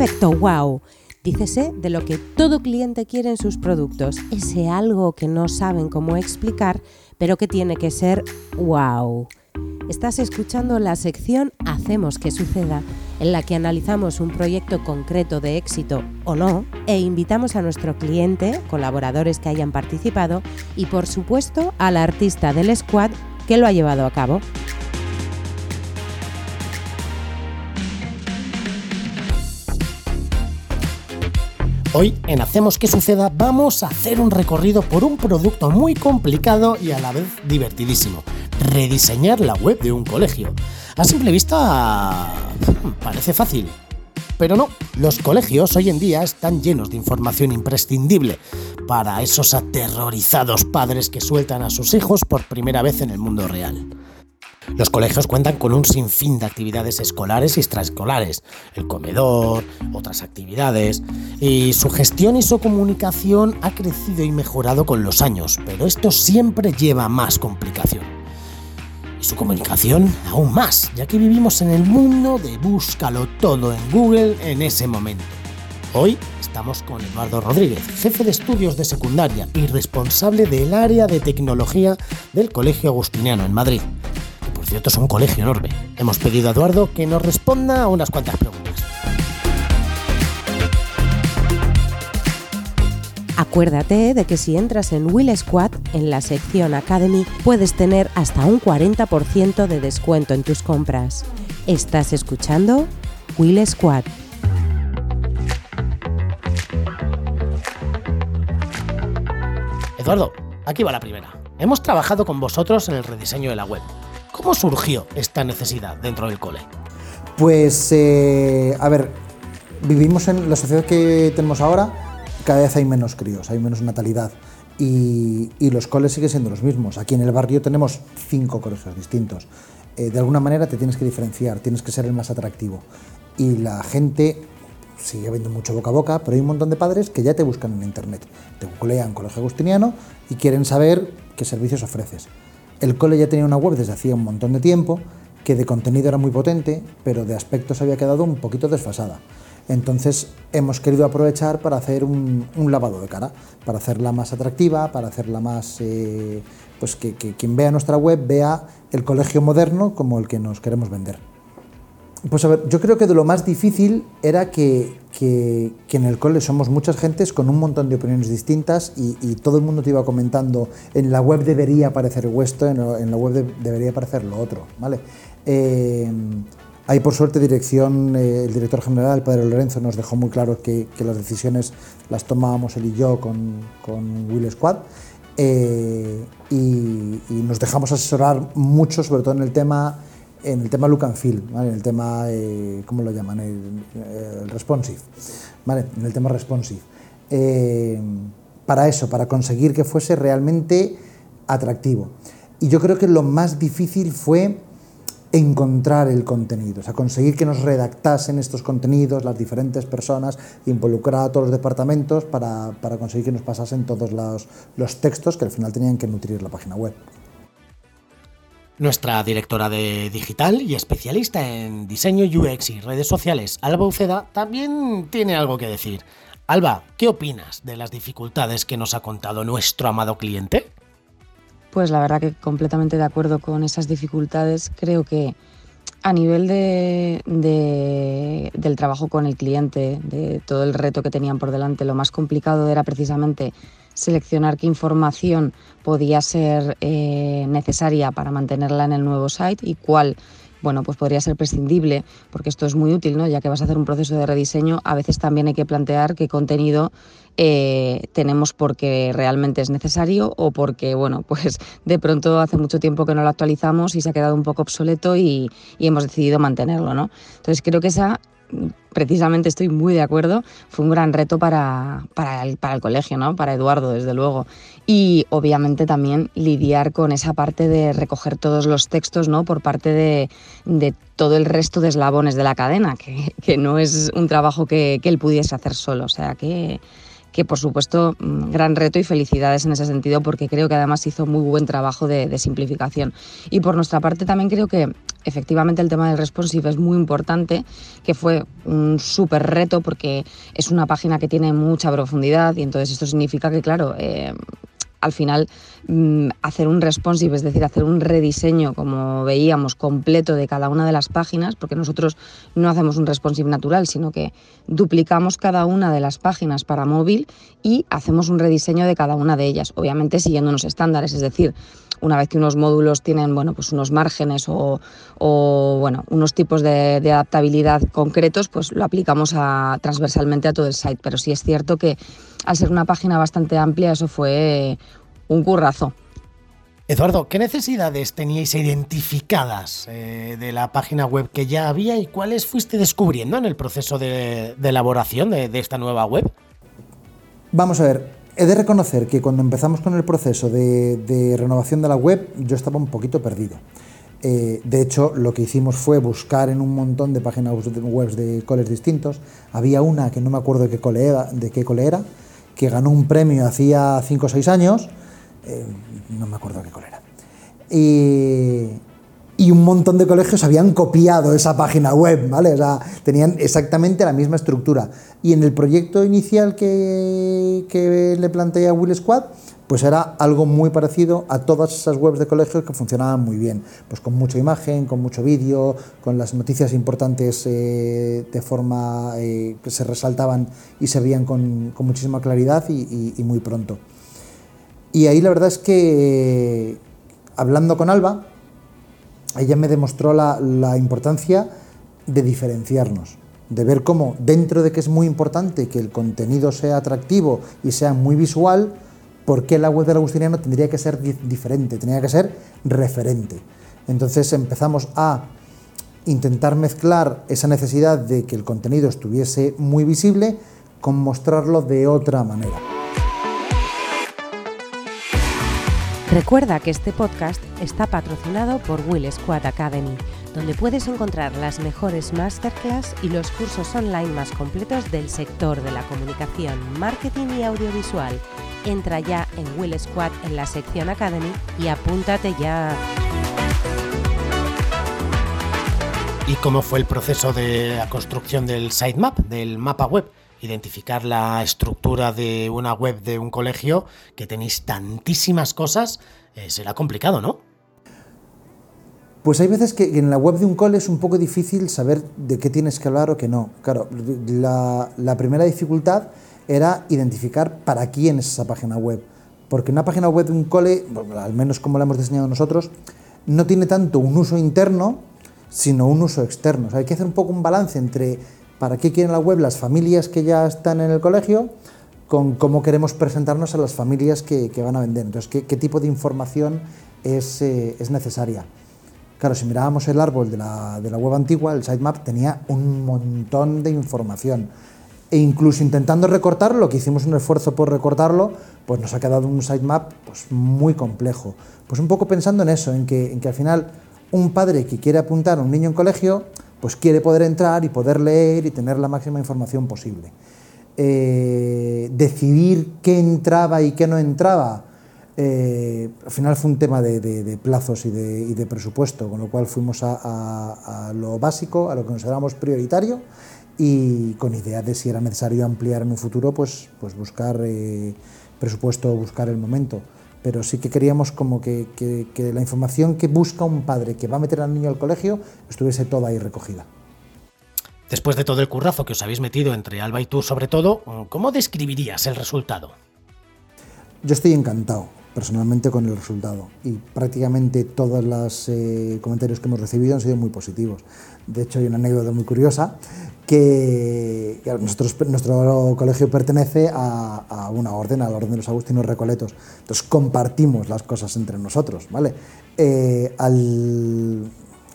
efecto wow. Dícese de lo que todo cliente quiere en sus productos, ese algo que no saben cómo explicar, pero que tiene que ser wow. Estás escuchando la sección Hacemos que suceda, en la que analizamos un proyecto concreto de éxito o no e invitamos a nuestro cliente, colaboradores que hayan participado y por supuesto al artista del squad que lo ha llevado a cabo. Hoy en Hacemos que suceda vamos a hacer un recorrido por un producto muy complicado y a la vez divertidísimo. Rediseñar la web de un colegio. A simple vista hmm, parece fácil. Pero no, los colegios hoy en día están llenos de información imprescindible para esos aterrorizados padres que sueltan a sus hijos por primera vez en el mundo real. Los colegios cuentan con un sinfín de actividades escolares y extraescolares, el comedor, otras actividades, y su gestión y su comunicación ha crecido y mejorado con los años, pero esto siempre lleva más complicación. Y su comunicación aún más, ya que vivimos en el mundo de búscalo todo en Google en ese momento. Hoy estamos con Eduardo Rodríguez, jefe de estudios de secundaria y responsable del área de tecnología del Colegio Agustiniano en Madrid cierto es un colegio enorme. Hemos pedido a Eduardo que nos responda a unas cuantas preguntas. Acuérdate de que si entras en Will Squad, en la sección Academy, puedes tener hasta un 40% de descuento en tus compras. ¿Estás escuchando? Will Squad. Eduardo, aquí va la primera. Hemos trabajado con vosotros en el rediseño de la web. ¿Cómo surgió esta necesidad dentro del cole? Pues, eh, a ver, vivimos en la sociedad que tenemos ahora, cada vez hay menos críos, hay menos natalidad. Y, los coles siguen siendo los mismos. Aquí en el barrio tenemos cinco colegios distintos. Eh, de alguna manera te tienes que diferenciar, tienes que ser el más atractivo. Y la gente sigue habiendo mucho boca a boca, pero hay un montón de padres que ya te buscan en internet. Te googlean Colegio Agustiniano y quieren saber qué servicios ofreces. El cole ya tenía una web desde hacía un montón de tiempo, que de contenido era muy potente, pero de aspectos había quedado un poquito desfasada. Entonces hemos querido aprovechar para hacer un, lavado de cara, para hacerla más atractiva, para hacerla más... Eh, pues que quien vea nuestra web vea el colegio moderno como el que nos queremos vender. Pues a ver, yo creo que de lo más difícil era que, en el cole somos muchas gentes con un montón de opiniones distintas y, todo el mundo te iba comentando, en la web debería aparecer esto, en, la web debería aparecer lo otro, ¿vale? Eh, por suerte dirección, eh, el director general, el padre Lorenzo, nos dejó muy claro que, las decisiones las tomábamos él y yo con, Will Squad eh, y nos dejamos asesorar mucho, sobre todo en el tema en el tema look and feel, en el tema, eh, ¿cómo lo llaman? El, responsive, ¿vale? en el tema responsive. Eh, para eso, para conseguir que fuese realmente atractivo. Y yo creo que lo más difícil fue encontrar el contenido, o sea, conseguir que nos redactasen estos contenidos las diferentes personas, involucrar a todos los departamentos para, conseguir que nos pasasen todos los, los textos que al final tenían que nutrir la página web. Nuestra directora de digital y especialista en diseño UX y redes sociales, Alba Uceda, también tiene algo que decir. Alba, ¿qué opinas de las dificultades que nos ha contado nuestro amado cliente? Pues la verdad que completamente de acuerdo con esas dificultades. Creo que a nivel de, del trabajo con el cliente, de todo el reto que tenían por delante, lo más complicado era precisamente seleccionar qué información podía ser eh, necesaria para mantenerla en el nuevo site y cuál bueno, pues podría ser prescindible, porque esto es muy útil, ¿no? Ya que vas a hacer un proceso de rediseño, a veces también hay que plantear qué contenido eh, tenemos porque realmente es necesario o porque, bueno, pues de pronto hace mucho tiempo que no lo actualizamos y se ha quedado un poco obsoleto y, y hemos decidido mantenerlo, ¿no? Entonces creo que esa precisamente estoy muy de acuerdo, fue un gran reto para, para, el, para el colegio, ¿no? para Eduardo, desde luego. Y obviamente también lidiar con esa parte de recoger todos los textos ¿no? por parte de, de todo el resto de eslabones de la cadena, que, que no es un trabajo que, que él pudiese hacer solo. O sea que que por supuesto mm, gran reto y felicidades en ese sentido porque creo que además hizo muy buen trabajo de, simplificación. Y por nuestra parte también creo que efectivamente el tema del responsive es muy importante, que fue un súper reto porque es una página que tiene mucha profundidad y entonces esto significa que, claro, eh, al final mm, hacer un responsive, es decir, hacer un rediseño, como veíamos, completo de cada una de las páginas, porque nosotros no hacemos un responsive natural, sino que duplicamos cada una de las páginas para móvil y hacemos un rediseño de cada una de ellas, obviamente siguiendo unos estándares, es decir, una vez que unos módulos tienen bueno, pues unos márgenes o, bueno, unos tipos de, de, adaptabilidad concretos, pues lo aplicamos a, transversalmente a todo el site. Pero sí es cierto que al ser una página bastante amplia, eso fue un currazo. Eduardo, ¿qué necesidades teníais identificadas eh, de la página web que ya había y cuáles fuiste descubriendo en el proceso de, elaboración de, esta nueva web? Vamos a ver, he de reconocer que cuando empezamos con el proceso de, renovación de la web yo estaba un poquito perdido. Eh, de hecho, lo que hicimos fue buscar en un montón de páginas web de coles distintos. Había una que no me acuerdo de qué cole era, de cole que ganó un premio hacía 5 o 6 años, eh, no me acuerdo qué era. Y, y, un montón de colegios habían copiado esa página web, ¿vale? O sea, tenían exactamente la misma estructura. Y en el proyecto inicial que, que le planteé a Will Squad, pues era algo muy parecido a todas esas webs de colegios que funcionaban muy bien, pues con mucha imagen, con mucho vídeo, con las noticias importantes eh, de forma eh, que se resaltaban y se veían con, muchísima claridad y, muy pronto. Y ahí la verdad es que, hablando con Alba, ella me demostró la, importancia de diferenciarnos, de ver cómo dentro de que es muy importante que el contenido sea atractivo y sea muy visual, ¿por qué la web del Agustiniano tendría que ser diferente? Tenía que ser referente. Entonces empezamos a intentar mezclar esa necesidad de que el contenido estuviese muy visible con mostrarlo de otra manera. Recuerda que este podcast está patrocinado por Will Squad Academy, donde puedes encontrar las mejores masterclass y los cursos online más completos del sector de la comunicación, marketing y audiovisual entra ya en Will Squad en la sección Academy y apúntate ya. ¿Y cómo fue el proceso de la construcción del sitemap, del mapa web? Identificar la estructura de una web de un colegio que tenéis tantísimas cosas, eh, será complicado, ¿no? Pues hay veces que en la web de un cole es un poco difícil saber de qué tienes que hablar o qué no. Claro, la, la primera dificultad era identificar para quién es esa página web. Porque una página web de un cole, al menos como la hemos diseñado nosotros, no tiene tanto un uso interno, sino un uso externo. hay que hacer un poco un balance entre para qué quieren la web las familias que ya están en el colegio con cómo queremos presentarnos a las familias que, van a vender. Entonces, ¿qué, tipo de información es, eh, es, necesaria? Claro, si mirábamos el árbol de la, de la web antigua, el sitemap tenía un montón de información e incluso intentando recortarlo, lo que hicimos un esfuerzo por recortarlo, pues nos ha quedado un sitemap pues muy complejo. Pues un poco pensando en eso, en que, en que al final un padre que quiere apuntar a un niño en colegio, pues quiere poder entrar y poder leer y tener la máxima información posible. Eh, decidir qué entraba y qué no entraba, eh, al final fue un tema de, plazos y de, presupuesto, con lo cual fuimos a, lo básico, a lo que consideramos prioritario y con idea de si era necesario ampliar en un futuro, pues, pues buscar eh, presupuesto, buscar el momento. Pero sí que queríamos como que, que, la información que busca un padre que va a meter al niño al colegio estuviese toda ahí recogida. Después de todo el currazo que os habéis metido entre Alba y tú sobre todo, ¿cómo describirías el resultado? Yo estoy encantado personalmente con el resultado y prácticamente todos los eh, comentarios que hemos recibido han sido muy positivos. De hecho, hay una anécdota muy curiosa que, nuestro colegio pertenece a, una orden, a la Orden de los Agustinos Recoletos. Entonces compartimos las cosas entre nosotros. ¿vale? Eh, al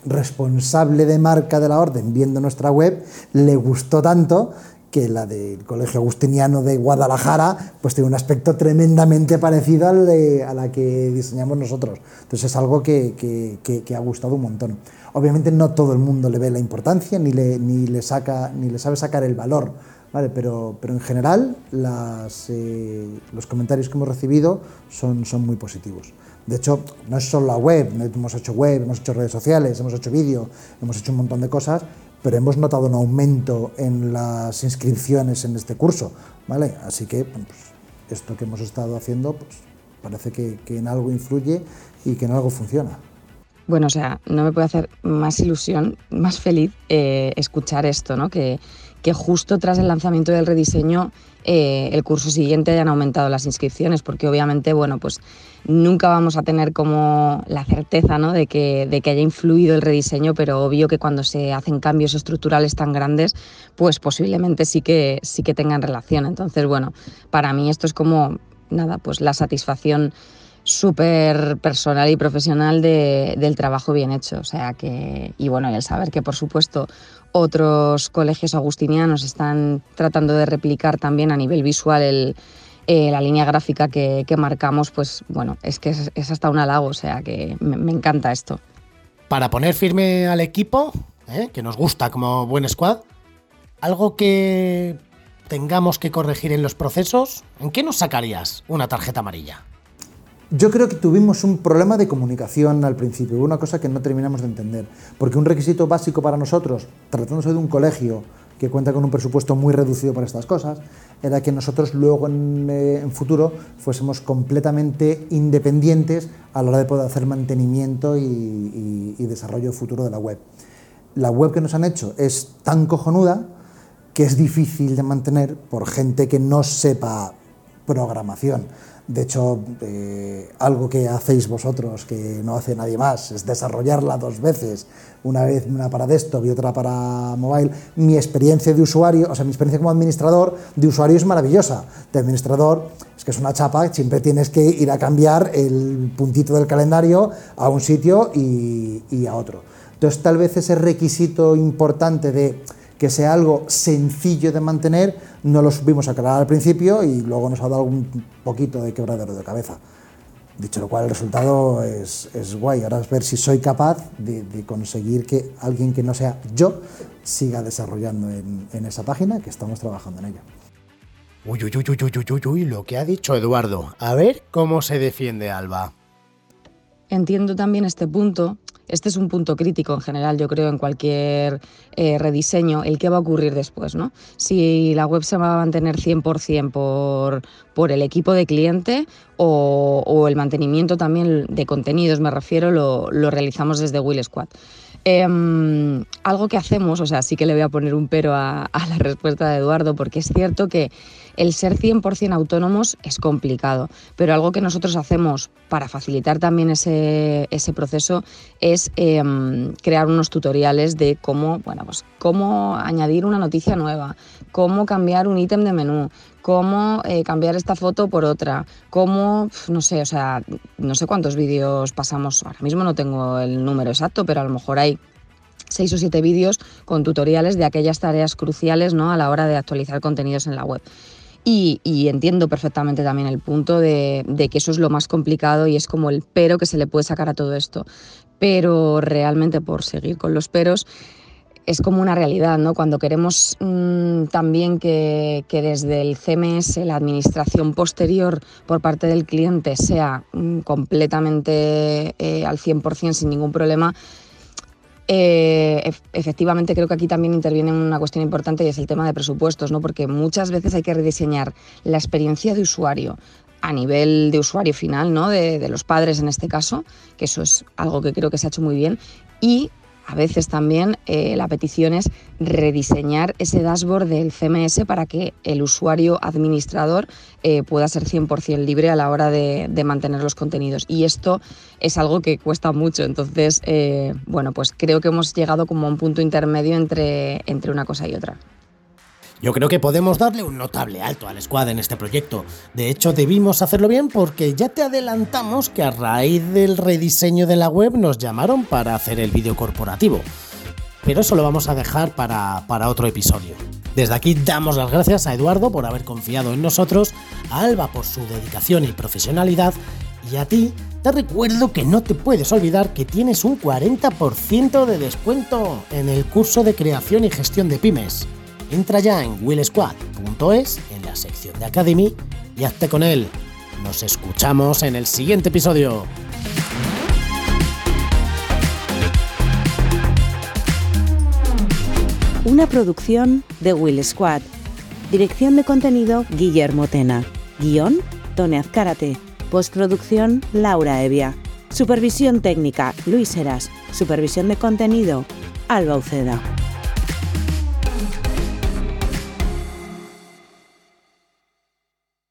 responsable de marca de la orden, viendo nuestra web, le gustó tanto que la del Colegio Agustiniano de Guadalajara pues tiene un aspecto tremendamente parecido al de, a la que diseñamos nosotros. Entonces es algo que, que, ha gustado un montón. Obviamente no todo el mundo le ve la importancia ni le, ni le, saca, ni le sabe sacar el valor, ¿vale? pero, pero en general eh, los comentarios que hemos recibido son, son muy positivos. De hecho, no es solo la web, hemos hecho web, hemos hecho redes sociales, hemos hecho vídeo, hemos hecho un montón de cosas, pero hemos notado un aumento en las inscripciones en este curso, ¿vale? Así que pues, esto que hemos estado haciendo pues, parece que, en algo influye y que en algo funciona. Bueno, o sea, no me puede hacer más ilusión, más feliz eh, escuchar esto, ¿no? Que, que justo tras el lanzamiento del rediseño eh, el curso siguiente hayan aumentado las inscripciones, porque obviamente, bueno, pues nunca vamos a tener como la certeza ¿no? de, que, de que haya influido el rediseño, pero obvio que cuando se hacen cambios estructurales tan grandes, pues posiblemente sí que, sí que tengan relación. Entonces, bueno, para mí esto es como, nada, pues la satisfacción súper personal y profesional de, del trabajo bien hecho. O sea que, y bueno, y el saber que por supuesto otros colegios agustinianos están tratando de replicar también a nivel visual eh, la línea gráfica que, marcamos, pues bueno, es que es, hasta un halago, o sea que me, encanta esto. Para poner firme al equipo, ¿eh? que nos gusta como buen squad, algo que tengamos que corregir en los procesos, ¿en qué nos sacarías una tarjeta amarilla? Yo creo que tuvimos un problema de comunicación al principio, una cosa que no terminamos de entender, porque un requisito básico para nosotros, tratándose de un colegio que cuenta con un presupuesto muy reducido para estas cosas, era que nosotros luego en, eh, futuro fuésemos completamente independientes a la hora de poder hacer mantenimiento y, y desarrollo futuro de la web. La web que nos han hecho es tan cojonuda que es difícil de mantener por gente que no sepa programación. De hecho, eh, algo que hacéis vosotros, que no hace nadie más, es desarrollarla dos veces, una vez una para desktop y otra para mobile. Mi experiencia de usuario, o sea, mi experiencia como administrador de usuario es maravillosa. De administrador es que es una chapa, siempre tienes que ir a cambiar el puntito del calendario a un sitio y, y a otro. Entonces, tal vez ese requisito importante de que sea algo sencillo de mantener, no lo supimos aclarar al principio y luego nos ha dado un poquito de quebradero de cabeza. Dicho lo cual, el resultado es, guay. Ahora es ver si soy capaz de, conseguir que alguien que no sea yo siga desarrollando en, en, esa página, que estamos trabajando en ella. Uy, uy, uy, uy, uy, uy, uy, lo que ha dicho Eduardo. A ver cómo se defiende Alba. Entiendo también este punto este es un punto crítico en general, yo creo, en cualquier eh, rediseño, el qué va a ocurrir después, ¿no? Si la web se va a mantener 100% por, por el equipo de cliente o, el mantenimiento también de contenidos, me refiero, lo, realizamos desde Will Squad. Em, algo que hacemos, o sea, sí que le voy a poner un pero a, la respuesta de Eduardo, porque es cierto que el ser 100% autónomos es complicado, pero algo que nosotros hacemos para facilitar también ese, proceso es em, crear unos tutoriales de cómo, bueno, pues, cómo añadir una noticia nueva, cómo cambiar un ítem de menú, cómo eh, cambiar esta foto por otra, cómo, no sé, o sea, no sé cuántos vídeos pasamos, ahora mismo no tengo el número exacto, pero a lo mejor hay seis o siete vídeos con tutoriales de aquellas tareas cruciales ¿no? a la hora de actualizar contenidos en la web. Y, entiendo perfectamente también el punto de, que eso es lo más complicado y es como el pero que se le puede sacar a todo esto. Pero realmente, por seguir con los peros, es como una realidad, ¿no? Cuando queremos mm, también que, desde el CMS la administración posterior por parte del cliente sea mm, completamente eh, al 100% sin ningún problema, eh, efectivamente, creo que aquí también interviene una cuestión importante y es el tema de presupuestos, ¿no? porque muchas veces hay que rediseñar la experiencia de usuario a nivel de usuario final, ¿no? de, de los padres en este caso, que eso es algo que creo que se ha hecho muy bien, y a veces también eh, la petición es rediseñar ese dashboard del CMS para que el usuario administrador eh, pueda ser 100% libre a la hora de, mantener los contenidos. Y esto es algo que cuesta mucho. Entonces, eh, bueno, pues creo que hemos llegado como a un punto intermedio entre, entre una cosa y otra. Yo creo que podemos darle un notable alto al squad en este proyecto. De hecho, debimos hacerlo bien porque ya te adelantamos que a raíz del rediseño de la web nos llamaron para hacer el vídeo corporativo. Pero eso lo vamos a dejar para, para otro episodio. Desde aquí damos las gracias a Eduardo por haber confiado en nosotros, a Alba por su dedicación y profesionalidad y a ti te recuerdo que no te puedes olvidar que tienes un 40% de descuento en el curso de creación y gestión de pymes. Entra ya en willsquad.es en la sección de Academy y hazte con él. Nos escuchamos en el siguiente episodio. Una producción de Will Squad. Dirección de contenido Guillermo Tena. Guión Tone Azcárate. Postproducción Laura Evia. Supervisión técnica Luis Heras. Supervisión de contenido Alba Uceda.